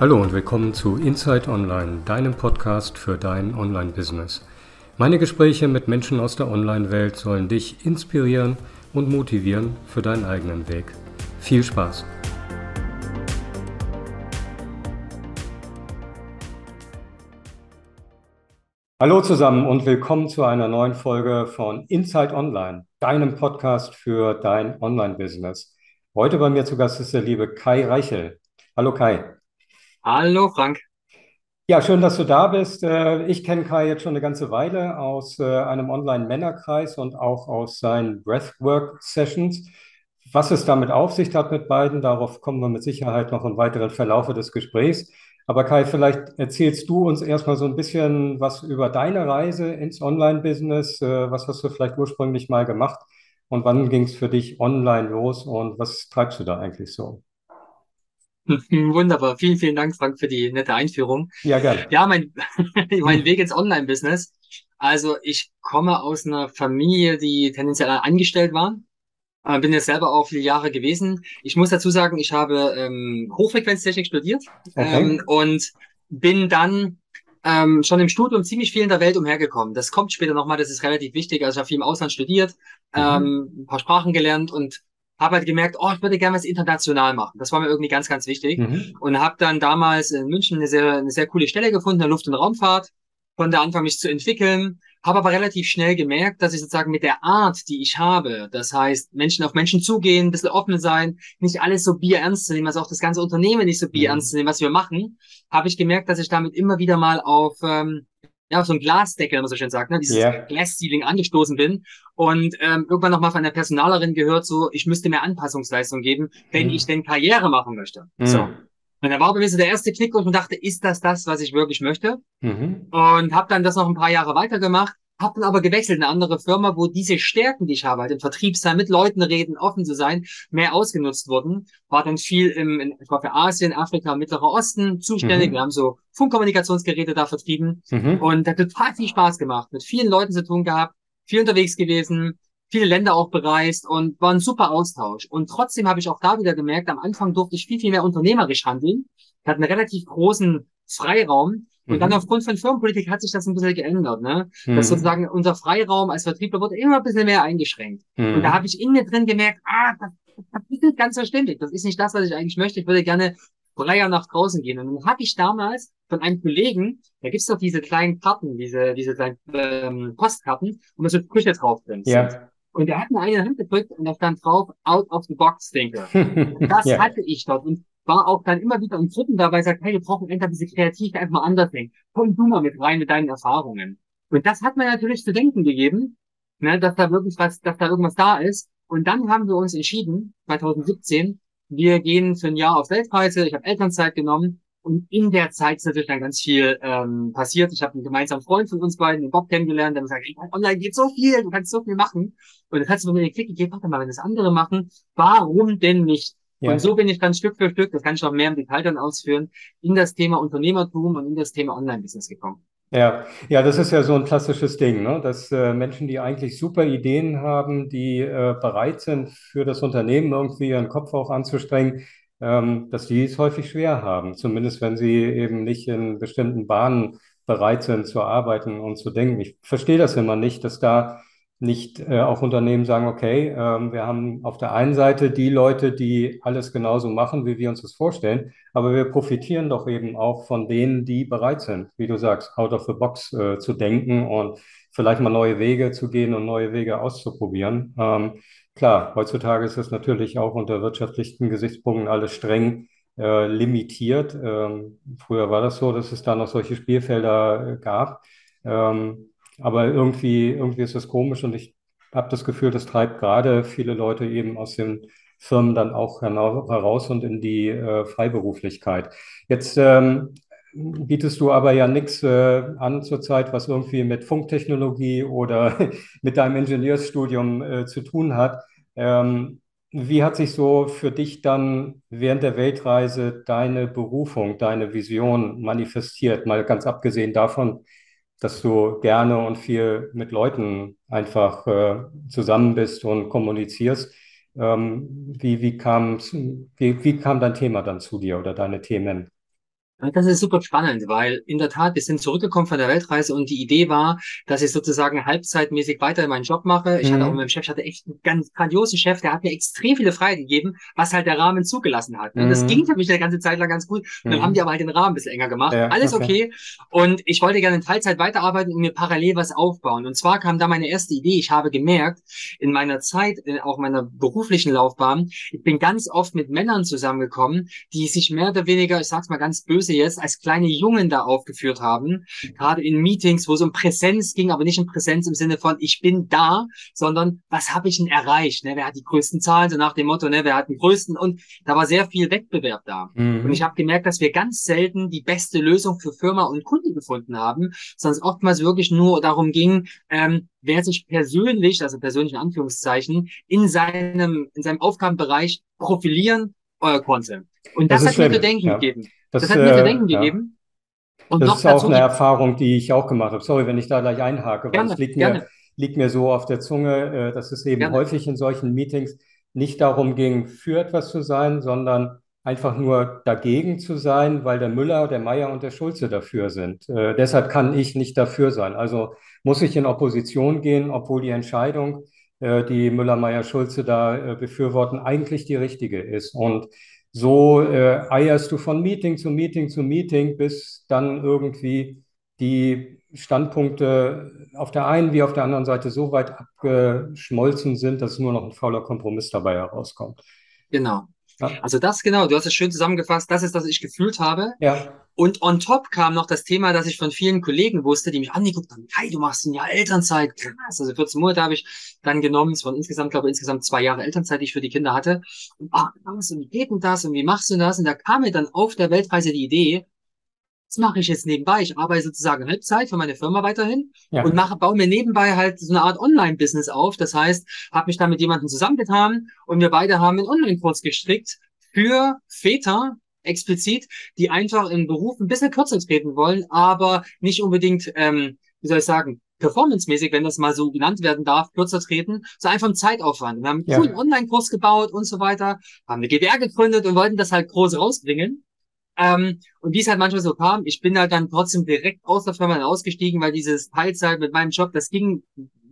Hallo und willkommen zu Inside Online, deinem Podcast für dein Online-Business. Meine Gespräche mit Menschen aus der Online-Welt sollen dich inspirieren und motivieren für deinen eigenen Weg. Viel Spaß! Hallo zusammen und willkommen zu einer neuen Folge von Inside Online, deinem Podcast für dein Online-Business. Heute bei mir zu Gast ist der liebe Kai Reichel. Hallo Kai. Hallo Frank. Ja, schön, dass du da bist. Äh, ich kenne Kai jetzt schon eine ganze Weile aus äh, einem Online-Männerkreis und auch aus seinen Breathwork-Sessions. Was es damit auf sich hat mit beiden, darauf kommen wir mit Sicherheit noch im weiteren Verlaufe des Gesprächs. Aber Kai, vielleicht erzählst du uns erstmal so ein bisschen was über deine Reise ins Online-Business. Äh, was hast du vielleicht ursprünglich mal gemacht und wann ging es für dich online los und was treibst du da eigentlich so? Wunderbar. Vielen, vielen Dank, Frank, für die nette Einführung. Ja, gerne. Ja, mein, mein Weg ins Online-Business. Also ich komme aus einer Familie, die tendenziell angestellt war. Äh, bin jetzt selber auch viele Jahre gewesen. Ich muss dazu sagen, ich habe ähm, Hochfrequenztechnik studiert okay. ähm, und bin dann ähm, schon im Studium ziemlich viel in der Welt umhergekommen. Das kommt später nochmal, das ist relativ wichtig. Also ich habe viel im Ausland studiert, mhm. ähm, ein paar Sprachen gelernt und habe halt gemerkt, oh, ich würde gerne was international machen. Das war mir irgendwie ganz, ganz wichtig. Mhm. Und habe dann damals in München eine sehr, eine sehr coole Stelle gefunden, in der Luft- und Raumfahrt, konnte anfangen, mich zu entwickeln, habe aber relativ schnell gemerkt, dass ich sozusagen mit der Art, die ich habe, das heißt, Menschen auf Menschen zugehen, ein bisschen offen sein, nicht alles so bierernst zu nehmen, also auch das ganze Unternehmen nicht so bierernst mhm. zu nehmen, was wir machen, habe ich gemerkt, dass ich damit immer wieder mal auf ähm, ja, so ein Glasdeckel, wenn man so schön sagt, ne, dieses yeah. Glass-Ceiling angestoßen bin und ähm, irgendwann nochmal von einer Personalerin gehört, so, ich müsste mehr Anpassungsleistung geben, wenn mm. ich denn Karriere machen möchte. Mm. So. Und da war bei mir so der erste ich mir dachte, ist das das, was ich wirklich möchte? Mhm. Und habe dann das noch ein paar Jahre weitergemacht habe dann aber gewechselt in eine andere Firma, wo diese Stärken, die ich habe, halt im Vertrieb sein, mit Leuten reden, offen zu sein, mehr ausgenutzt wurden. War dann viel im, in, ich war für Asien, Afrika, Mittlerer Osten zuständig. Mhm. Wir haben so Funkkommunikationsgeräte da vertrieben mhm. und hat total viel Spaß gemacht, mit vielen Leuten zu tun gehabt, viel unterwegs gewesen, viele Länder auch bereist und war ein super Austausch. Und trotzdem habe ich auch da wieder gemerkt, am Anfang durfte ich viel, viel mehr unternehmerisch handeln. Ich hatte einen relativ großen Freiraum und mhm. dann aufgrund von Firmenpolitik hat sich das ein bisschen geändert, ne? Mhm. Dass sozusagen unser Freiraum als Vertriebler wurde immer ein bisschen mehr eingeschränkt. Mhm. Und da habe ich in mir drin gemerkt, ah, das, das ist nicht ganz verständlich. Das ist nicht das, was ich eigentlich möchte. Ich würde gerne freier nach draußen gehen. Und dann habe ich damals von einem Kollegen, da gibt's doch diese kleinen Karten, diese, diese kleinen ähm, Postkarten, wo man so Sprüche drauf drin ja. Und der hat mir eine Hand gedrückt und da stand drauf, out of the box thinker. das ja. hatte ich dort. Und war auch dann immer wieder in Gruppen dabei, sagt, hey, wir brauchen endlich diese Kreativität einfach anders denken. Komm du mal mit rein mit deinen Erfahrungen. Und das hat mir natürlich zu denken gegeben, ne, dass da wirklich was, dass da irgendwas da ist. Und dann haben wir uns entschieden, 2017, wir gehen für ein Jahr auf Weltreise. Ich habe Elternzeit genommen und in der Zeit ist natürlich dann ganz viel ähm, passiert. Ich habe einen gemeinsamen Freund von uns beiden, den Bob, kennengelernt, der mir sagt, online geht so viel, du kannst so viel machen. Und das hat mir den Klick gegeben, warte mal, wenn das andere machen, warum denn nicht? Ja. Und so bin ich dann Stück für Stück, das kann ich noch mehr im Detail dann ausführen, in das Thema Unternehmertum und in das Thema Online-Business gekommen. Ja, ja, das ist ja so ein klassisches Ding, ne? dass äh, Menschen, die eigentlich super Ideen haben, die äh, bereit sind, für das Unternehmen irgendwie ihren Kopf auch anzustrengen, ähm, dass die es häufig schwer haben, zumindest wenn sie eben nicht in bestimmten Bahnen bereit sind zu arbeiten und zu denken. Ich verstehe das immer nicht, dass da nicht äh, auch Unternehmen sagen, okay, ähm, wir haben auf der einen Seite die Leute, die alles genauso machen, wie wir uns das vorstellen, aber wir profitieren doch eben auch von denen, die bereit sind, wie du sagst, out of the box äh, zu denken und vielleicht mal neue Wege zu gehen und neue Wege auszuprobieren. Ähm, klar, heutzutage ist es natürlich auch unter wirtschaftlichen Gesichtspunkten alles streng äh, limitiert. Ähm, früher war das so, dass es da noch solche Spielfelder äh, gab. Ähm, aber irgendwie, irgendwie ist das komisch und ich habe das Gefühl, das treibt gerade viele Leute eben aus den Firmen dann auch heraus und in die äh, Freiberuflichkeit. Jetzt ähm, bietest du aber ja nichts äh, an zurzeit, was irgendwie mit Funktechnologie oder mit deinem Ingenieursstudium äh, zu tun hat. Ähm, wie hat sich so für dich dann während der Weltreise deine Berufung, deine Vision manifestiert? Mal ganz abgesehen davon, dass du gerne und viel mit Leuten einfach äh, zusammen bist und kommunizierst. Ähm, wie, wie, wie, wie kam dein Thema dann zu dir oder deine Themen? Das ist super spannend, weil in der Tat, wir sind zurückgekommen von der Weltreise und die Idee war, dass ich sozusagen halbzeitmäßig weiter meinen Job mache. Ich mhm. hatte auch mit meinem Chef, ich hatte echt einen ganz grandiosen Chef, der hat mir extrem viele Freiheit gegeben, was halt der Rahmen zugelassen hat. Und mhm. das ging für mich eine ganze Zeit lang ganz gut. Und dann mhm. haben die aber halt den Rahmen ein bisschen enger gemacht. Ja, Alles okay. okay. Und ich wollte gerne in Teilzeit weiterarbeiten und mir parallel was aufbauen. Und zwar kam da meine erste Idee. Ich habe gemerkt, in meiner Zeit, in auch meiner beruflichen Laufbahn, ich bin ganz oft mit Männern zusammengekommen, die sich mehr oder weniger, ich sag's mal ganz böse, sie jetzt als kleine Jungen da aufgeführt haben, gerade in Meetings, wo es um Präsenz ging, aber nicht um Präsenz im Sinne von ich bin da, sondern was habe ich denn erreicht? Ne? Wer hat die größten Zahlen? So nach dem Motto, ne? wer hat den größten? Und da war sehr viel Wettbewerb da. Mhm. Und ich habe gemerkt, dass wir ganz selten die beste Lösung für Firma und Kunden gefunden haben, sondern es oftmals wirklich nur darum ging, ähm, wer sich persönlich, also persönlich in Anführungszeichen, in seinem, in seinem Aufgabenbereich profilieren äh, konnte. Und das, das hat mir zu denken ja. gegeben. Das, das hat mir zu denken ja. gegeben. Und das ist auch eine Erfahrung, die ich auch gemacht habe. Sorry, wenn ich da gleich einhake, weil es liegt mir, liegt mir so auf der Zunge, äh, dass es eben gerne. häufig in solchen Meetings nicht darum ging, für etwas zu sein, sondern einfach nur dagegen zu sein, weil der Müller, der Meier und der Schulze dafür sind. Äh, deshalb kann ich nicht dafür sein. Also muss ich in Opposition gehen, obwohl die Entscheidung, äh, die Müller, Meier, Schulze da äh, befürworten, eigentlich die richtige ist. Und so äh, eierst du von Meeting zu Meeting zu Meeting, bis dann irgendwie die Standpunkte auf der einen wie auf der anderen Seite so weit abgeschmolzen sind, dass nur noch ein fauler Kompromiss dabei herauskommt. Genau. Ja. Also das genau, du hast es schön zusammengefasst, das ist, was ich gefühlt habe. Ja. Und on top kam noch das Thema, dass ich von vielen Kollegen wusste, die mich angeguckt haben, hey, du machst ein Jahr Elternzeit, krass. Also 14 Monate habe ich dann genommen, es waren insgesamt, glaube ich, insgesamt zwei Jahre Elternzeit, die ich für die Kinder hatte. Und ach, was, und wie geht denn das und wie machst du das? Und da kam mir dann auf der Weltreise die Idee, das mache ich jetzt nebenbei. Ich arbeite sozusagen Halbzeit für meine Firma weiterhin ja. und mache, baue mir nebenbei halt so eine Art Online-Business auf. Das heißt, habe mich da mit jemandem zusammengetan und wir beide haben einen Online-Kurs gestrickt für Väter, explizit, die einfach im Beruf ein bisschen kürzer treten wollen, aber nicht unbedingt, ähm, wie soll ich sagen, performancemäßig, wenn das mal so genannt werden darf, kürzer treten, so einfach im Zeitaufwand. Wir haben einen ja. coolen Online-Kurs gebaut und so weiter, haben eine GWR gegründet und wollten das halt groß rausbringen. Ähm, und wie es halt manchmal so kam, ich bin halt dann trotzdem direkt aus der Firma ausgestiegen, weil dieses Teilzeit mit meinem Job, das ging,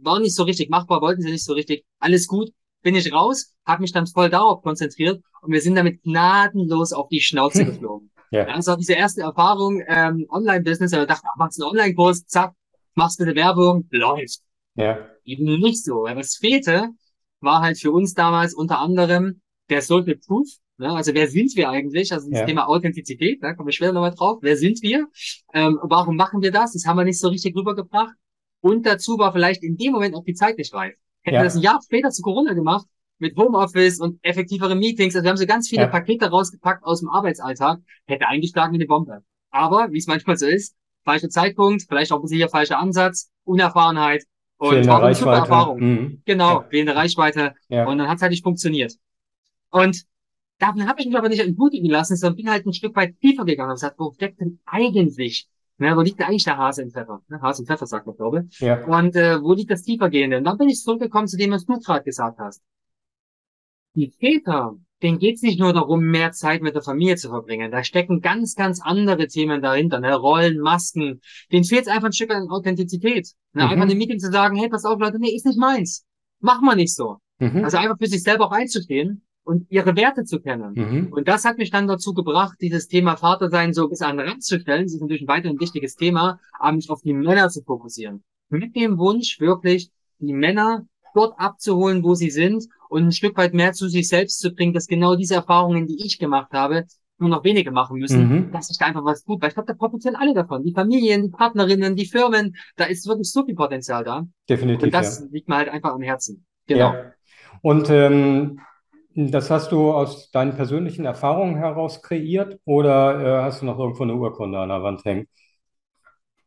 war nicht so richtig machbar, wollten sie nicht so richtig. Alles gut, bin ich raus, habe mich dann voll darauf konzentriert und wir sind damit gnadenlos auf die Schnauze geflogen. Ja. Also diese erste Erfahrung ähm, Online-Business, da dachte, ach, machst einen Online-Kurs, zack, machst bitte Werbung, läuft. Ja. Eben nicht so. Weil was fehlte, war halt für uns damals unter anderem der Social Proof, Ne? Also wer sind wir eigentlich? Also das ja. Thema Authentizität, da komme ich später nochmal drauf. Wer sind wir? Ähm, warum machen wir das? Das haben wir nicht so richtig rübergebracht. Und dazu war vielleicht in dem Moment auch die Zeit nicht reif. Hätten ja. wir das ein Jahr später zu Corona gemacht, mit Homeoffice und effektiveren Meetings, also wir haben so ganz viele ja. Pakete rausgepackt aus dem Arbeitsalltag, hätte eingeschlagen wie eine Bombe. Aber, wie es manchmal so ist, falscher Zeitpunkt, vielleicht auch ein bisschen hier falscher Ansatz, Unerfahrenheit und auch eine super Erfahrung. Mhm. Genau, ja. fehlende Reichweite. Ja. Und dann hat es halt nicht funktioniert. Und Davon habe ich mich aber nicht entmutigen lassen, sondern bin halt ein Stück weit tiefer gegangen und gesagt, wo steckt denn eigentlich, ne, wo liegt denn eigentlich der Hase im Pfeffer? Ne? Hase im Pfeffer sagt man, glaube ich. Ja. Und äh, wo liegt das tiefergehende? Und dann bin ich zurückgekommen zu dem, was du gerade gesagt hast. Die Väter, denen geht's nicht nur darum, mehr Zeit mit der Familie zu verbringen. Da stecken ganz, ganz andere Themen dahinter, ne? Rollen, Masken. Denen fehlt einfach ein Stück an Authentizität. Ne? Mhm. Einfach in Meeting zu sagen, hey, pass auf, Leute, nee, ist nicht meins. Mach mal nicht so. Mhm. Also einfach für sich selber auch einzustehen und ihre Werte zu kennen. Mhm. Und das hat mich dann dazu gebracht, dieses Thema Vatersein so bis an den Rand zu stellen. Das ist natürlich ein weiteres wichtiges Thema, aber mich auf die Männer zu fokussieren. Mit dem Wunsch, wirklich die Männer dort abzuholen, wo sie sind und ein Stück weit mehr zu sich selbst zu bringen, dass genau diese Erfahrungen, die ich gemacht habe, nur noch wenige machen müssen, mhm. dass sich da einfach was tut. Weil ich glaube, da profitieren alle davon. Die Familien, die Partnerinnen, die Firmen, da ist wirklich so viel Potenzial da. Definitiv. Und das ja. liegt mir halt einfach am Herzen. Genau. Ja. Und ähm, das hast du aus deinen persönlichen Erfahrungen heraus kreiert oder äh, hast du noch irgendwo eine Urkunde an der Wand hängen?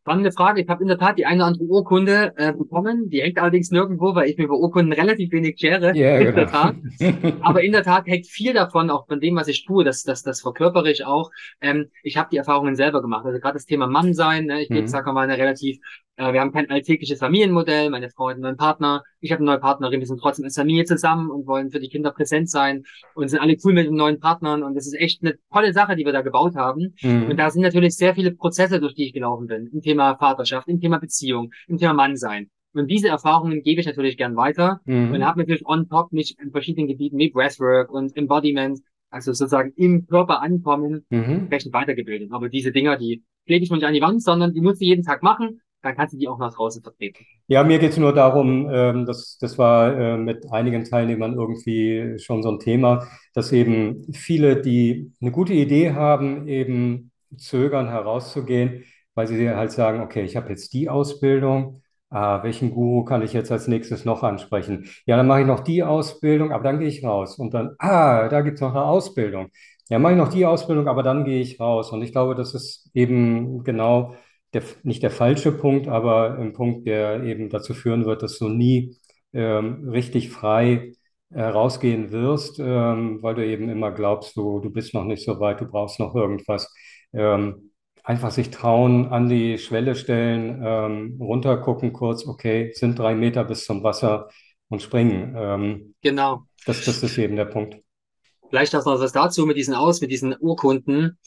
Spannende Frage. Ich habe in der Tat die eine oder andere Urkunde äh, bekommen. Die hängt allerdings nirgendwo, weil ich mir über Urkunden relativ wenig schere. Ja, in genau. der Tat. Aber in der Tat hängt viel davon, auch von dem, was ich tue. Das, das, das verkörpere ich auch. Ähm, ich habe die Erfahrungen selber gemacht. Also gerade das Thema Mann sein. Ne? Ich bin, mhm. sag mal, eine relativ Äh, wir haben kein alltägliches Familienmodell. Meine Frau hat einen neuen Partner, ich habe eine neue Partnerin. Wir sind trotzdem als Familie zusammen und wollen für die Kinder präsent sein und sind alle cool mit den neuen Partnern. Und das ist echt eine tolle Sache, die wir da gebaut haben. Mhm. Und da sind natürlich sehr viele Prozesse, durch die ich gelaufen bin. Im Thema Vaterschaft, im Thema Beziehung, im Thema Mannsein. Und diese Erfahrungen gebe ich natürlich gern weiter mhm. und habe natürlich on top mich in verschiedenen Gebieten wie Breathwork und Embodiment, also sozusagen im Körper ankommen, mhm. entsprechend weitergebildet. Aber diese Dinger, die klebe ich mir nicht an die Wand, sondern die muss ich jeden Tag machen dann kannst du die auch nach draußen vertreten. Ja, mir geht es nur darum, ähm, dass, das war äh, mit einigen Teilnehmern irgendwie schon so ein Thema, dass eben viele, die eine gute Idee haben, eben zögern herauszugehen, weil sie halt sagen, okay, ich habe jetzt die Ausbildung, ah, welchen Guru kann ich jetzt als nächstes noch ansprechen? Ja, dann mache ich noch die Ausbildung, aber dann gehe ich raus. Und dann, ah, da gibt es noch eine Ausbildung. Ja, mache ich noch die Ausbildung, aber dann gehe ich raus. Und ich glaube, das ist eben genau der, nicht der falsche Punkt, aber ein Punkt, der eben dazu führen wird, dass du nie ähm, richtig frei äh, rausgehen wirst, ähm, weil du eben immer glaubst, du, du bist noch nicht so weit, du brauchst noch irgendwas. Ähm, einfach sich trauen, an die Schwelle stellen, ähm, runtergucken kurz, okay, sind drei Meter bis zum Wasser und springen. Ähm, genau. Das, das ist eben der Punkt. Vielleicht auch noch was dazu mit diesen Aus, mit diesen Urkunden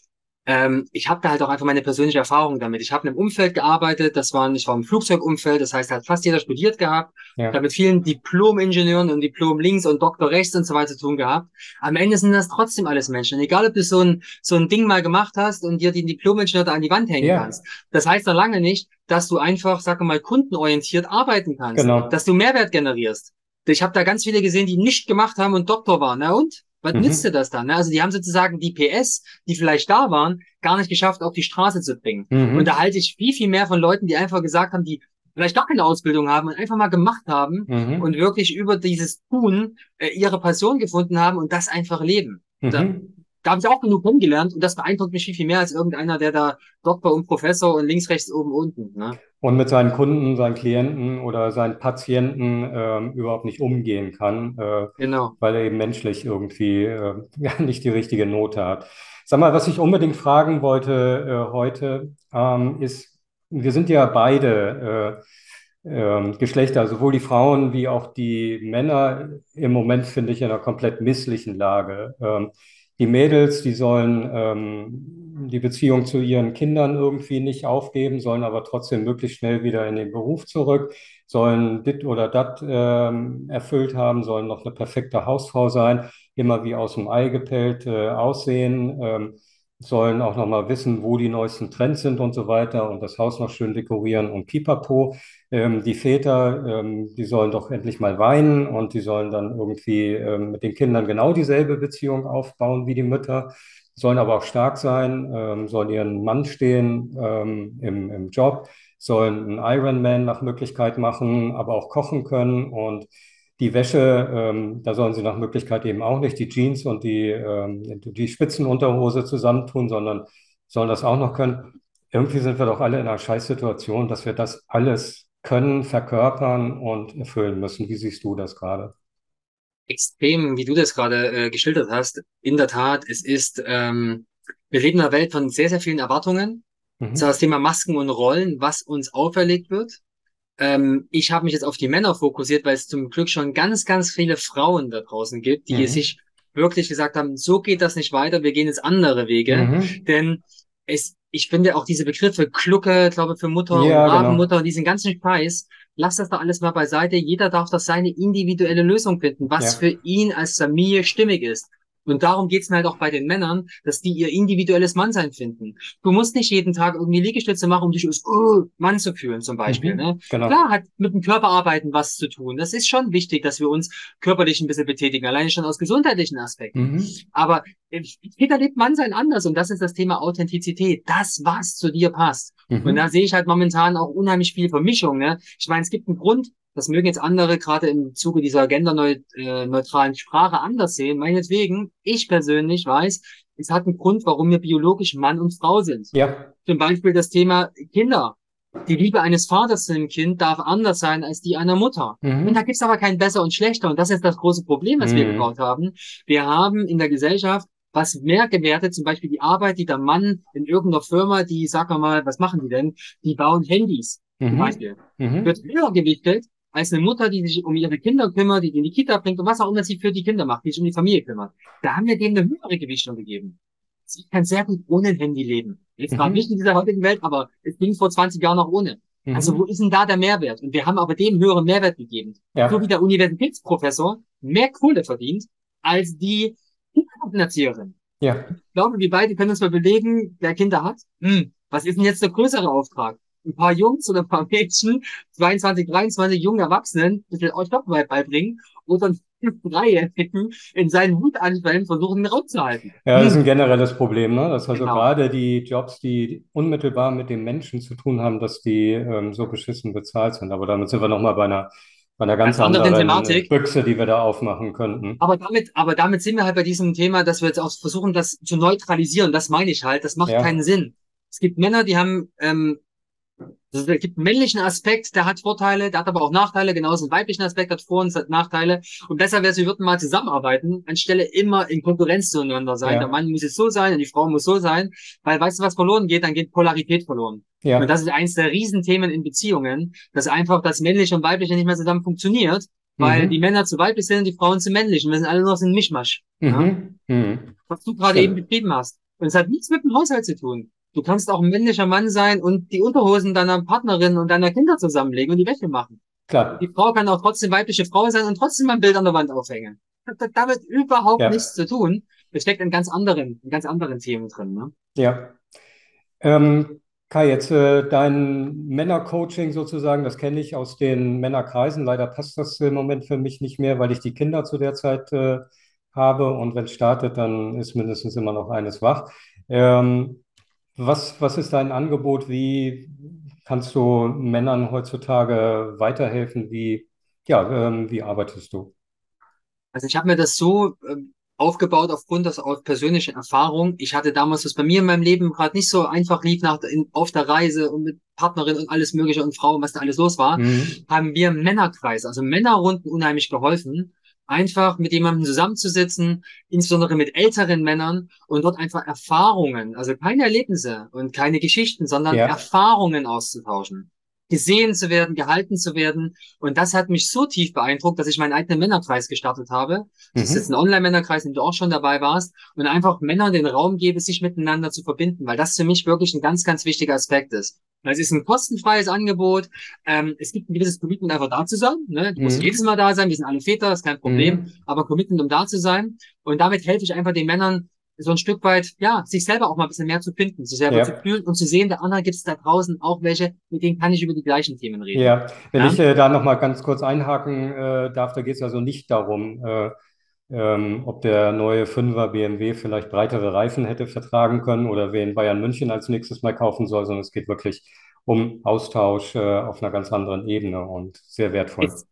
ähm, ich habe da halt auch einfach meine persönliche Erfahrung damit. Ich habe in einem Umfeld gearbeitet, das war, ich war im Flugzeugumfeld, das heißt, hat fast jeder studiert gehabt, ja. habe mit vielen Diplom-Ingenieuren und Diplom links und Doktor rechts und so weiter zu tun gehabt. Am Ende sind das trotzdem alles Menschen. egal, ob du so ein, so ein Ding mal gemacht hast und dir den Diplom-Ingenieur da an die Wand hängen ja. kannst. Das heißt noch lange nicht, dass du einfach, sag mal, kundenorientiert arbeiten kannst. Genau. Dass du Mehrwert generierst. Ich habe da ganz viele gesehen, die nicht gemacht haben und Doktor waren. Na und? Was mhm. nützt dir das dann? Ne? Also die haben sozusagen die PS, die vielleicht da waren, gar nicht geschafft, auf die Straße zu bringen. Mhm. Und da halte ich viel, viel mehr von Leuten, die einfach gesagt haben, die vielleicht gar keine Ausbildung haben und einfach mal gemacht haben mhm. und wirklich über dieses Tun äh, ihre Passion gefunden haben und das einfach leben. Mhm. Da, habe ich auch genug kennengelernt und das beeindruckt mich viel, viel mehr als irgendeiner, der da Doktor und Professor und links, rechts, oben, unten. Ne? Und mit seinen Kunden, seinen Klienten oder seinen Patienten ähm, überhaupt nicht umgehen kann, äh, genau. weil er eben menschlich irgendwie äh, nicht die richtige Note hat. Sag mal, was ich unbedingt fragen wollte äh, heute, ähm, ist, wir sind ja beide äh, äh, Geschlechter, sowohl die Frauen wie auch die Männer im Moment, finde ich, in einer komplett misslichen Lage. Ähm, die Mädels, die sollen ähm, die Beziehung zu ihren Kindern irgendwie nicht aufgeben, sollen aber trotzdem möglichst schnell wieder in den Beruf zurück, sollen dit oder dat ähm, erfüllt haben, sollen noch eine perfekte Hausfrau sein, immer wie aus dem Ei gepellt äh, aussehen. Ähm, sollen auch noch mal wissen, wo die neuesten Trends sind und so weiter und das Haus noch schön dekorieren und pipapo. Ähm, die Väter, ähm, die sollen doch endlich mal weinen und die sollen dann irgendwie ähm, mit den Kindern genau dieselbe Beziehung aufbauen wie die Mütter, sollen aber auch stark sein, ähm, sollen ihren Mann stehen ähm, im, im Job, sollen einen Ironman nach Möglichkeit machen, aber auch kochen können und die Wäsche, ähm, da sollen sie nach Möglichkeit eben auch nicht die Jeans und die, ähm, die Spitzenunterhose zusammentun, sondern sollen das auch noch können. Irgendwie sind wir doch alle in einer Scheißsituation, dass wir das alles können, verkörpern und erfüllen müssen. Wie siehst du das gerade? Extrem, wie du das gerade äh, geschildert hast. In der Tat, es ist, ähm, wir leben in einer Welt von sehr, sehr vielen Erwartungen. Mhm. Das, das Thema Masken und Rollen, was uns auferlegt wird. Ähm, ich habe mich jetzt auf die Männer fokussiert, weil es zum Glück schon ganz, ganz viele Frauen da draußen gibt, die mhm. sich wirklich gesagt haben, so geht das nicht weiter, wir gehen jetzt andere Wege. Mhm. Denn es, ich finde auch diese Begriffe Klucke, glaube für Mutter ja, und Abendmutter, genau. diesen ganzen Scheiß, lass das doch alles mal beiseite. Jeder darf doch seine individuelle Lösung finden, was ja. für ihn als Familie stimmig ist. Und darum geht's mir halt auch bei den Männern, dass die ihr individuelles Mannsein finden. Du musst nicht jeden Tag irgendwie Liegestütze machen, um dich als oh, Mann zu fühlen, zum Beispiel. Mhm, ne? genau. Klar, hat mit dem Körperarbeiten was zu tun. Das ist schon wichtig, dass wir uns körperlich ein bisschen betätigen, alleine schon aus gesundheitlichen Aspekten. Mhm. Aber äh, jeder lebt Mannsein anders und das ist das Thema Authentizität. Das, was zu dir passt. Mhm. Und da sehe ich halt momentan auch unheimlich viel Vermischung. Ne? Ich meine, es gibt einen Grund, das mögen jetzt andere gerade im Zuge dieser genderneutralen Sprache anders sehen. Meinetwegen, ich persönlich weiß, es hat einen Grund, warum wir biologisch Mann und Frau sind. Ja. Zum Beispiel das Thema Kinder. Die Liebe eines Vaters zu einem Kind darf anders sein als die einer Mutter. Mhm. Und da gibt's aber kein besser und schlechter. Und das ist das große Problem, was mhm. wir gebaut haben. Wir haben in der Gesellschaft was mehr gewertet, zum Beispiel die Arbeit, die der Mann in irgendeiner Firma, die, sag mal, was machen die denn? Die bauen Handys. zum Beispiel, mhm. wird höher gewichtet als eine Mutter, die sich um ihre Kinder kümmert, die die in die Kita bringt und was auch immer sie für die Kinder macht, die sich um die Familie kümmert. Da haben wir denen eine höhere Gewichtung gegeben. Sie kann sehr gut ohne Handy leben. Jetzt gerade mhm. nicht in dieser heutigen Welt, aber es ging vor 20 Jahren noch ohne. Mhm. Also wo ist denn da der Mehrwert? Und wir haben aber dem höheren Mehrwert gegeben. Ja. So wie der Universitätsprofessor mehr Kohle verdient als die Kindergartenerzieherin. Ja. Ich glaube, wir beide können uns mal belegen, wer Kinder hat. Hm, was ist denn jetzt der größere Auftrag? Ein paar Jungs oder ein paar Mädchen, 22, 23 jungen Erwachsenen, ein bisschen Stockarbeit beibringen oder ein Dreijährigen in seinen Wutanfällen versuchen, den Raum zu halten. Ja, das ist ein generelles Problem, ne? Dass also genau. gerade die Jobs, die unmittelbar mit dem Menschen zu tun haben, dass die ähm, so beschissen bezahlt sind. Aber damit sind wir nochmal bei einer bei einer ganz, ganz anderen Thematik. Büchse, die wir da aufmachen könnten. Aber damit, aber damit sind wir halt bei diesem Thema, dass wir jetzt auch versuchen, das zu neutralisieren. Das meine ich halt. Das macht ja. keinen Sinn. Es gibt Männer, die haben ähm, es gibt einen männlichen Aspekt, der hat Vorteile, der hat aber auch Nachteile, genauso ein weiblichen Aspekt hat Vor- und Nachteile. Und besser wäre, sie würden mal zusammenarbeiten, anstelle immer in Konkurrenz zueinander sein. Ja. Der Mann muss jetzt so sein und die Frau muss so sein, weil weißt du, was verloren geht, dann geht Polarität verloren. Ja. Und das ist eines der Riesenthemen in Beziehungen, dass einfach das männliche und weibliche nicht mehr zusammen funktioniert, weil mhm. die Männer zu weiblich sind und die Frauen zu männlich. Und wir sind alle noch so ein Mischmasch. Mhm. Ja? Mhm. Was du gerade eben betrieben hast. Und es hat nichts mit dem Haushalt zu tun. Du kannst auch ein männlicher Mann sein und die Unterhosen deiner Partnerin und deiner Kinder zusammenlegen und die Wäsche machen. Klar. Die Frau kann auch trotzdem weibliche Frau sein und trotzdem ein Bild an der Wand aufhängen. Das hat damit überhaupt ja. nichts zu tun. Das steckt in ganz anderen, in ganz anderen Themen drin. Ne? Ja. Ähm, Kai, jetzt äh, dein Männercoaching sozusagen, das kenne ich aus den Männerkreisen. Leider passt das im Moment für mich nicht mehr, weil ich die Kinder zu der Zeit äh, habe und wenn es startet, dann ist mindestens immer noch eines wach. Ähm, was, was ist dein Angebot? Wie kannst du Männern heutzutage weiterhelfen? Wie, ja, ähm, wie arbeitest du? Also ich habe mir das so ähm, aufgebaut aufgrund aus persönlicher Erfahrung. Ich hatte damals, was bei mir in meinem Leben gerade nicht so einfach lief, nach, in, auf der Reise und mit Partnerin und alles Mögliche und Frauen, was da alles los war, mhm. haben wir Männerkreis, also Männerrunden unheimlich geholfen, einfach mit jemandem zusammenzusitzen, insbesondere mit älteren Männern und dort einfach Erfahrungen, also keine Erlebnisse und keine Geschichten, sondern ja. Erfahrungen auszutauschen gesehen zu werden, gehalten zu werden. Und das hat mich so tief beeindruckt, dass ich meinen eigenen Männerkreis gestartet habe. Das mhm. ist jetzt ein Online-Männerkreis, in dem du auch schon dabei warst. Und einfach Männern den Raum gebe, sich miteinander zu verbinden, weil das für mich wirklich ein ganz, ganz wichtiger Aspekt ist. Es ist ein kostenfreies Angebot. Ähm, es gibt ein gewisses Commitment, einfach da zu sein. Ne? Du mhm. musst jedes Mal da sein. Wir sind alle Väter, das ist kein Problem. Mhm. Aber Commitment, um da zu sein. Und damit helfe ich einfach den Männern, so ein Stück weit, ja, sich selber auch mal ein bisschen mehr zu finden, sich selber ja. zu fühlen und zu sehen, der andere gibt es da draußen auch welche, mit denen kann ich über die gleichen Themen reden. Ja, wenn ja? ich äh, da nochmal ganz kurz einhaken äh, darf, da geht es also nicht darum, äh, ähm, ob der neue Fünfer BMW vielleicht breitere Reifen hätte vertragen können oder wen Bayern München als nächstes mal kaufen soll, sondern es geht wirklich um Austausch äh, auf einer ganz anderen Ebene und sehr wertvoll. Es,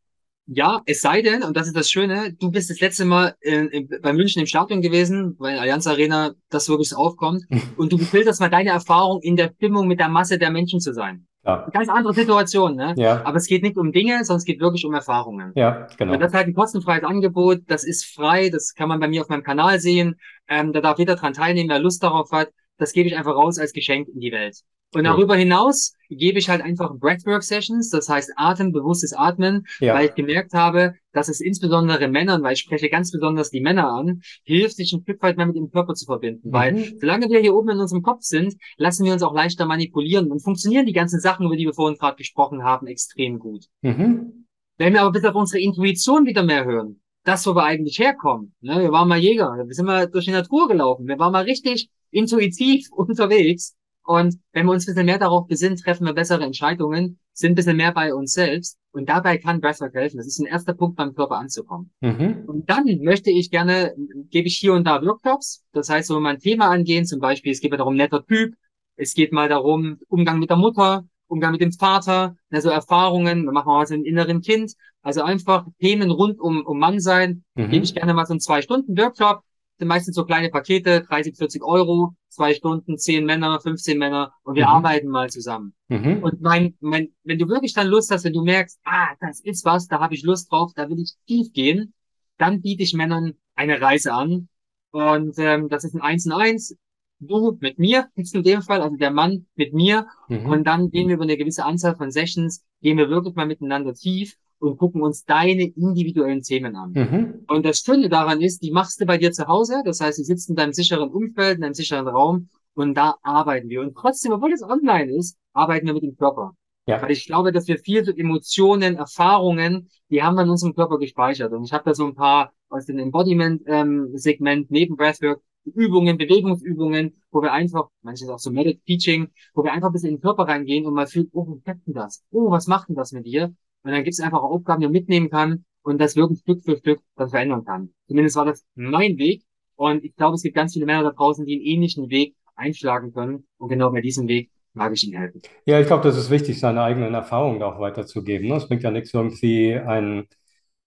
ja, es sei denn, und das ist das Schöne, du bist das letzte Mal in, bei München im Stadion gewesen, weil Allianz Arena das wirklich so aufkommt, und du befilterst mal deine Erfahrung in der Stimmung mit der Masse der Menschen zu sein. Ja. Eine ganz andere Situation, ne? Ja. Aber es geht nicht um Dinge, sondern es geht wirklich um Erfahrungen. Ja, genau. Und das ist halt ein kostenfreies Angebot, das ist frei, das kann man bei mir auf meinem Kanal sehen. Ähm, da darf jeder dran teilnehmen, wer Lust darauf hat. Das gebe ich einfach raus als Geschenk in die Welt. Und darüber hinaus gebe ich halt einfach Breathwork-Sessions, das heißt atembewusstes Atmen, ja. weil ich gemerkt habe, dass es insbesondere Männern, weil ich spreche ganz besonders die Männer an, hilft, sich ein Stück weit mehr mit dem Körper zu verbinden. Mhm. Weil solange wir hier oben in unserem Kopf sind, lassen wir uns auch leichter manipulieren und funktionieren die ganzen Sachen, über die wir vorhin gerade gesprochen haben, extrem gut. Mhm. Wenn wir aber bis auf unsere Intuition wieder mehr hören, das, wo wir eigentlich herkommen. Ne? Wir waren mal Jäger, wir sind mal durch die Natur gelaufen, wir waren mal richtig intuitiv unterwegs und wenn wir uns ein bisschen mehr darauf besinnen, treffen wir bessere Entscheidungen, sind ein bisschen mehr bei uns selbst. Und dabei kann Breathwork helfen. Das ist ein erster Punkt, beim Körper anzukommen. Mhm. Und dann möchte ich gerne, gebe ich hier und da Workshops. Das heißt, so mal ein Thema angehen, zum Beispiel, es geht mal darum, netter Typ. Es geht mal darum, Umgang mit der Mutter, Umgang mit dem Vater, also Erfahrungen, wir machen auch was dem inneren Kind. Also einfach Themen rund um, um Mannsein. Mhm. Gebe ich gerne mal so einen zwei Stunden Workshop sind meistens so kleine Pakete, 30, 40 Euro, zwei Stunden, zehn Männer, 15 Männer und wir mhm. arbeiten mal zusammen. Mhm. Und mein, mein, wenn du wirklich dann Lust hast, wenn du merkst, ah, das ist was, da habe ich Lust drauf, da will ich tief gehen, dann biete ich Männern eine Reise an. Und ähm, das ist ein Eins in Eins. du mit mir, jetzt in dem Fall, also der Mann mit mir. Mhm. Und dann gehen wir über eine gewisse Anzahl von Sessions, gehen wir wirklich mal miteinander tief und gucken uns deine individuellen Themen an. Mhm. Und das Schöne daran ist, die machst du bei dir zu Hause. Das heißt, du sitzt in deinem sicheren Umfeld, in deinem sicheren Raum und da arbeiten wir. Und trotzdem, obwohl es online ist, arbeiten wir mit dem Körper. Ja. Weil ich glaube, dass wir viel so Emotionen, Erfahrungen, die haben wir in unserem Körper gespeichert. Und ich habe da so ein paar aus dem Embodiment-Segment ähm, neben Breathwork Übungen, Bewegungsübungen, wo wir einfach, manches auch so Medic Teaching, wo wir einfach ein bisschen in den Körper reingehen und mal fühlen, oh, macht denn das? Oh, was macht denn das mit dir? Und dann gibt es einfach Aufgaben, die man mitnehmen kann und das wirklich Stück für Stück dann verändern kann. Zumindest war das mein Weg. Und ich glaube, es gibt ganz viele Männer da draußen, die einen ähnlichen Weg einschlagen können. Und genau bei diesem Weg mag ich ihnen helfen. Ja, ich glaube, das ist wichtig, seine eigenen Erfahrungen auch weiterzugeben. Ne? Es bringt ja nichts, irgendwie ein,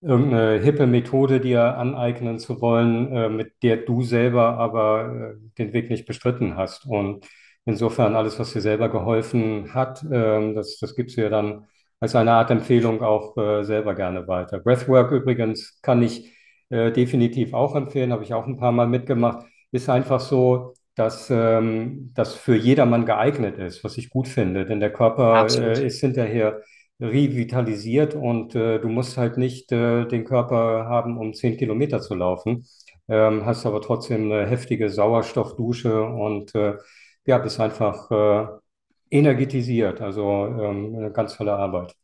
irgendeine hippe Methode dir aneignen zu wollen, äh, mit der du selber aber äh, den Weg nicht bestritten hast. Und insofern alles, was dir selber geholfen hat, äh, das, das gibst du ja dann als eine Art Empfehlung auch äh, selber gerne weiter. Breathwork übrigens kann ich äh, definitiv auch empfehlen, habe ich auch ein paar Mal mitgemacht. Ist einfach so, dass ähm, das für jedermann geeignet ist, was ich gut finde, denn der Körper äh, ist hinterher revitalisiert und äh, du musst halt nicht äh, den Körper haben, um zehn Kilometer zu laufen, ähm, hast aber trotzdem eine heftige Sauerstoffdusche und äh, ja, bist einfach äh, energetisiert, also ähm, eine ganz tolle Arbeit.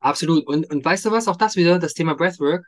Absolut. Und, und weißt du was, auch das wieder, das Thema Breathwork.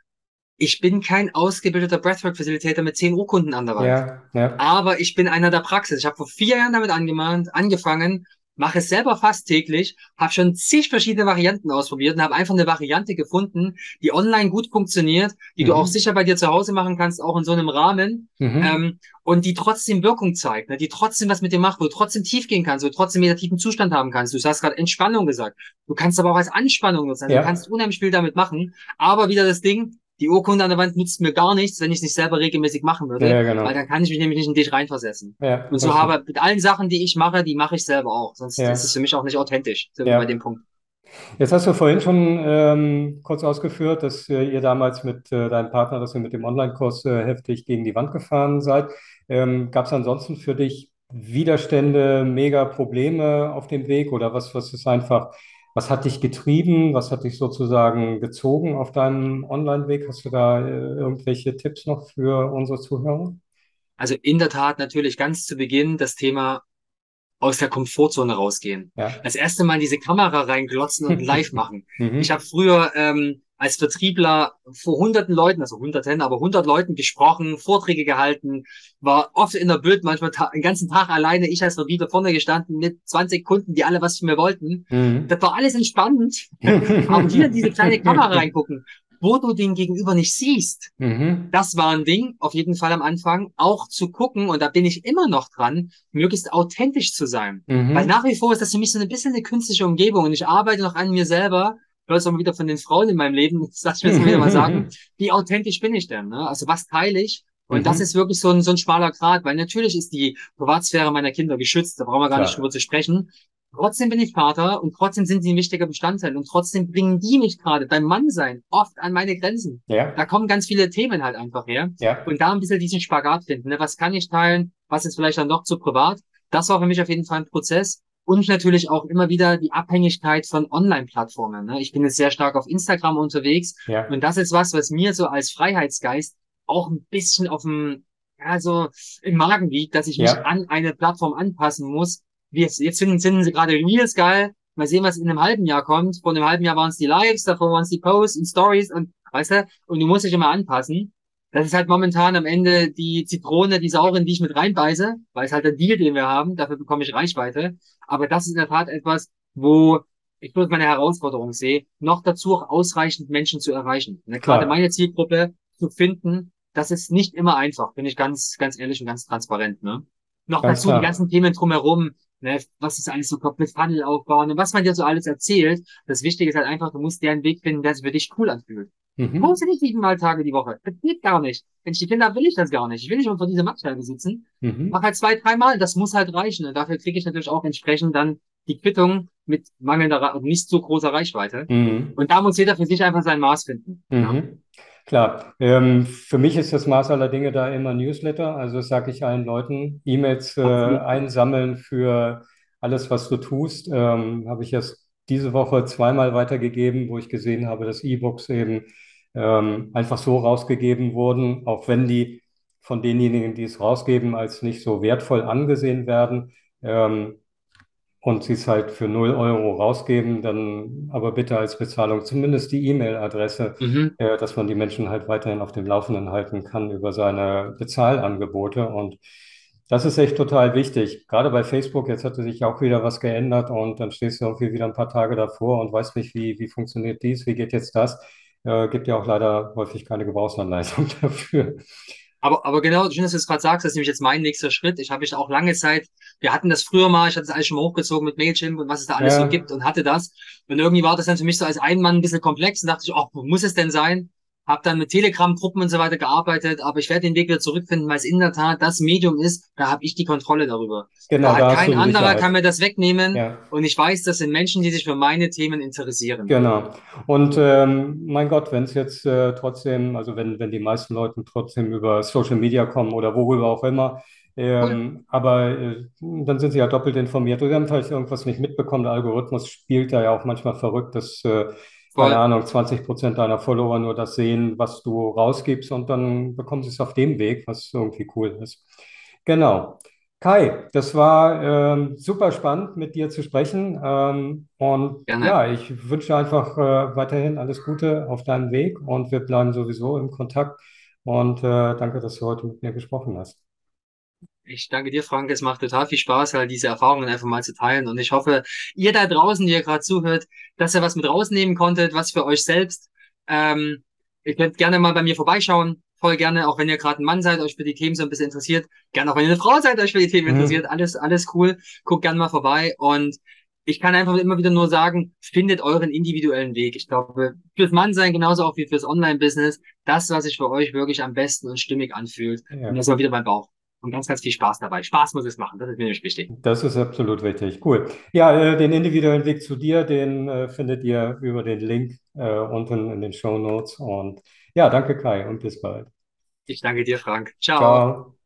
Ich bin kein ausgebildeter Breathwork-Facilitator mit zehn Urkunden an der Wand. Ja, ja. Aber ich bin einer der Praxis. Ich habe vor vier Jahren damit angemahnt, angefangen, mache es selber fast täglich, habe schon zig verschiedene Varianten ausprobiert und habe einfach eine Variante gefunden, die online gut funktioniert, die mhm. du auch sicher bei dir zu Hause machen kannst, auch in so einem Rahmen mhm. ähm, und die trotzdem Wirkung zeigt, ne? die trotzdem was mit dir macht, wo du trotzdem tief gehen kannst, wo du trotzdem meditativen Zustand haben kannst. Du hast gerade Entspannung gesagt. Du kannst aber auch als Anspannung nutzen. Also ja. Du kannst unheimlich viel damit machen. Aber wieder das Ding, die Urkunde an der Wand nützt mir gar nichts, wenn ich es nicht selber regelmäßig machen würde. Ja, genau. Weil dann kann ich mich nämlich nicht in dich reinversetzen. Ja, und so habe mit allen Sachen, die ich mache, die mache ich selber auch. Sonst ja. ist es für mich auch nicht authentisch, so ja. bei dem Punkt. Jetzt hast du vorhin schon ähm, kurz ausgeführt, dass äh, ihr damals mit äh, deinem Partner, dass ihr mit dem Online-Kurs äh, heftig gegen die Wand gefahren seid. Ähm, Gab es ansonsten für dich Widerstände, mega Probleme auf dem Weg oder was, was ist einfach was hat dich getrieben? Was hat dich sozusagen gezogen auf deinem Online-Weg? Hast du da äh, irgendwelche Tipps noch für unsere Zuhörer? Also in der Tat natürlich ganz zu Beginn das Thema aus der Komfortzone rausgehen. Ja. Das erste Mal in diese Kamera reinglotzen und live machen. Mhm. Ich habe früher ähm, als Vertriebler vor hunderten Leuten, also hunderten, aber hundert Leuten gesprochen, Vorträge gehalten, war oft in der Bild, manchmal den ganzen Tag alleine, ich als Vertriebler vorne gestanden mit 20 Kunden, die alle was von mir wollten. Mhm. Das war alles entspannend. aber hier in diese kleine Kamera reingucken, wo du den Gegenüber nicht siehst. Mhm. Das war ein Ding, auf jeden Fall am Anfang, auch zu gucken, und da bin ich immer noch dran, möglichst authentisch zu sein. Mhm. Weil nach wie vor ist das für mich so ein bisschen eine künstliche Umgebung und ich arbeite noch an mir selber, höre es auch mal wieder von den Frauen in meinem Leben, das lass ich mir jetzt wieder mal sagen, wie authentisch bin ich denn? Ne? Also was teile ich? Und mhm. das ist wirklich so ein, so ein schmaler Grad, weil natürlich ist die Privatsphäre meiner Kinder geschützt, da brauchen wir gar Klar. nicht drüber zu sprechen. Trotzdem bin ich Vater und trotzdem sind sie ein wichtiger Bestandteil und trotzdem bringen die mich gerade beim Mannsein oft an meine Grenzen. Ja. Da kommen ganz viele Themen halt einfach her. Ja. Und da ein bisschen diesen Spagat finden. Ne? Was kann ich teilen? Was ist vielleicht dann noch zu privat? Das war für mich auf jeden Fall ein Prozess. Und natürlich auch immer wieder die Abhängigkeit von Online-Plattformen. Ne? Ich bin jetzt sehr stark auf Instagram unterwegs. Ja. Und das ist was, was mir so als Freiheitsgeist auch ein bisschen auf dem, ja, so im Magen liegt, dass ich mich ja. an eine Plattform anpassen muss. Jetzt, jetzt finden, finden sie gerade Reels geil. Mal sehen, was in einem halben Jahr kommt. Vor einem halben Jahr waren es die Likes, davor waren es die Posts und Stories und, weißt du, und du musst dich immer anpassen. Das ist halt momentan am Ende die Zitrone, die sauren, die ich mit reinbeiße, weil es halt der Deal, den wir haben. Dafür bekomme ich Reichweite. Aber das ist in der Tat etwas, wo ich nur meine Herausforderung sehe, noch dazu auch ausreichend Menschen zu erreichen. Ne? Gerade meine Zielgruppe zu finden, das ist nicht immer einfach, bin ich ganz, ganz ehrlich und ganz transparent. Ne? Noch ganz dazu klar. die ganzen Themen drumherum, ne? was ist alles so komplett Funnel aufbauen und was man dir so alles erzählt. Das Wichtige ist halt einfach, du musst dir einen Weg finden, der sich für dich cool anfühlt. Mhm. Poste nicht siebenmal Tage die Woche. Das geht gar nicht. Wenn ich die Kinder will ich das gar nicht. Ich will nicht unter dieser Mattscheibe sitzen. Mhm. Mach halt zwei, dreimal. Das muss halt reichen. Und dafür kriege ich natürlich auch entsprechend dann die Quittung mit mangelnder und nicht so großer Reichweite. Mhm. Und da muss jeder für sich einfach sein Maß finden. Mhm. Ja. Klar, ähm, für mich ist das Maß aller Dinge da immer Newsletter. Also das sage ich allen Leuten, E-Mails äh, einsammeln für alles, was du tust. Ähm, habe ich erst diese Woche zweimal weitergegeben, wo ich gesehen habe, dass E-Books eben ähm, einfach so rausgegeben wurden, auch wenn die von denjenigen, die es rausgeben, als nicht so wertvoll angesehen werden. Ähm, und sie es halt für 0 Euro rausgeben, dann aber bitte als Bezahlung zumindest die E-Mail-Adresse, Mhm. äh, dass man die Menschen halt weiterhin auf dem Laufenden halten kann über seine Bezahlangebote. Und das ist echt total wichtig. Gerade bei Facebook, jetzt hatte sich auch wieder was geändert und dann stehst du irgendwie wieder ein paar Tage davor und weißt nicht, wie, wie funktioniert dies, wie geht jetzt das. Äh, gibt ja auch leider häufig keine Gebrauchsanleitung dafür. Aber, aber genau, schön, dass du es gerade sagst, das ist nämlich jetzt mein nächster Schritt. Ich habe mich auch lange Zeit, wir hatten das früher mal, ich hatte das alles schon mal hochgezogen mit Mailchimp und was es da alles so Ja, gibt und hatte das. Und irgendwie war das dann für mich so als Ein-Mann ein bisschen komplex und dachte ich, oh, muss es denn sein? Hab dann mit Telegram-Gruppen und so weiter gearbeitet, aber ich werde den Weg wieder zurückfinden, weil es in der Tat das Medium ist, da habe ich die Kontrolle darüber. Da genau, da du kein anderer, kann Sicherheit. mir das wegnehmen Ja. und ich weiß, das sind Menschen, die sich für meine Themen interessieren. Genau. Und ähm, mein Gott, wenn es jetzt äh, trotzdem, also wenn, wenn die meisten Leute trotzdem über Social Media kommen oder worüber auch immer, ähm, aber äh, dann sind sie ja doppelt informiert. Oder haben vielleicht irgendwas nicht mitbekommen. Der Algorithmus spielt da ja auch manchmal verrückt, dass, äh, keine Ahnung, 20 Prozent deiner Follower nur das sehen, was du rausgibst und dann bekommen sie es auf dem Weg, was irgendwie cool ist. Genau. Kai, das war ähm, super spannend, mit dir zu sprechen. Ähm, und gerne. ja, ich wünsche einfach äh, weiterhin alles Gute auf deinem Weg und wir bleiben sowieso im Kontakt. Und äh, danke, dass du heute mit mir gesprochen hast. Ich danke dir, Frank. Es macht total viel Spaß, halt diese Erfahrungen einfach mal zu teilen. Und ich hoffe, ihr da draußen, die ihr gerade zuhört, dass ihr was mit rausnehmen konntet, was für euch selbst. Ähm, ihr könnt gerne mal bei mir vorbeischauen. Voll gerne, auch wenn ihr gerade ein Mann seid, euch für die Themen so ein bisschen interessiert. Gerne auch wenn ihr eine Frau seid, euch für die Themen interessiert. Mhm. Alles, alles cool. Guckt gerne mal vorbei. Und ich kann einfach immer wieder nur sagen, findet euren individuellen Weg. Ich glaube, fürs Mannsein genauso auch wie fürs Online-Business, das, was sich für euch wirklich am besten und stimmig anfühlt. Und Ja, das war wieder mein Bauch. Und ganz, ganz viel Spaß dabei. Spaß muss es machen. Das ist mir nämlich wichtig. das ist absolut wichtig. Cool. Ja, äh, den individuellen Weg zu dir, den äh, findet ihr über den Link äh, unten in den Show Notes. Und ja, danke Kai und bis bald. Ich danke dir, Frank. Ciao. Ciao.